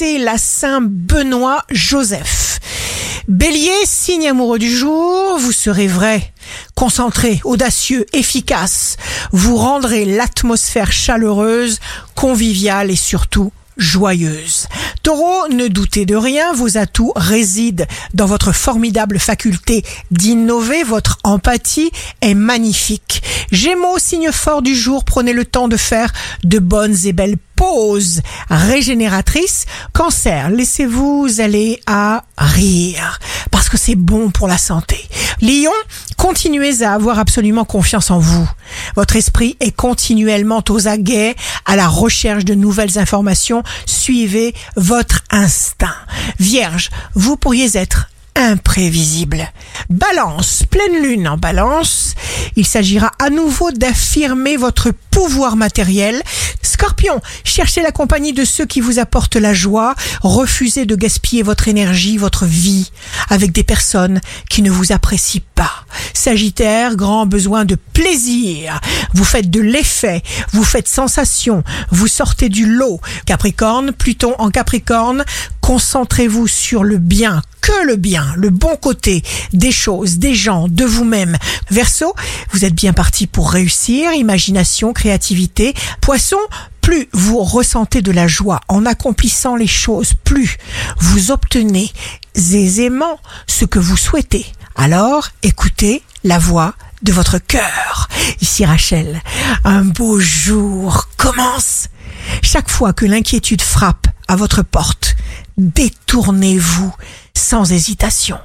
c'est la Saint Benoît Joseph. Bélier, signe amoureux du jour, vous serez vrai, concentré, audacieux, efficace. Vous rendrez l'atmosphère chaleureuse, conviviale et surtout joyeuse. Taureau, ne doutez de rien, vos atouts résident dans votre formidable faculté d'innover, votre empathie est magnifique. Gémeaux, signe fort du jour, prenez le temps de faire de bonnes et belles pauses régénératrices. Cancer, laissez-vous aller à rire parce que c'est bon pour la santé. Lion, continuez à avoir absolument confiance en vous. Votre esprit est continuellement aux aguets à la recherche de nouvelles informations. Suivez votre instinct. Vierge, vous pourriez être imprévisible. Balance, pleine lune en balance, il s'agira à nouveau d'affirmer votre pouvoir matériel. Scorpion, cherchez la compagnie de ceux qui vous apportent la joie, refusez de gaspiller votre énergie, votre vie avec des personnes qui ne vous apprécient Sagittaire, grand besoin de plaisir. Vous faites de l'effet, vous faites sensation, vous sortez du lot. Capricorne, Pluton en Capricorne, concentrez-vous sur le bien que le bien, le bon côté des choses, des gens, de vous-même. Verseau, vous êtes bien parti pour réussir, imagination, créativité. Poisson, plus vous ressentez de la joie en accomplissant les choses, plus vous obtenez aisément ce que vous souhaitez. Alors, écoutez la voix de votre cœur. Ici Rachel, un beau jour commence. Chaque fois que l'inquiétude frappe à votre porte, détournez-vous sans hésitation.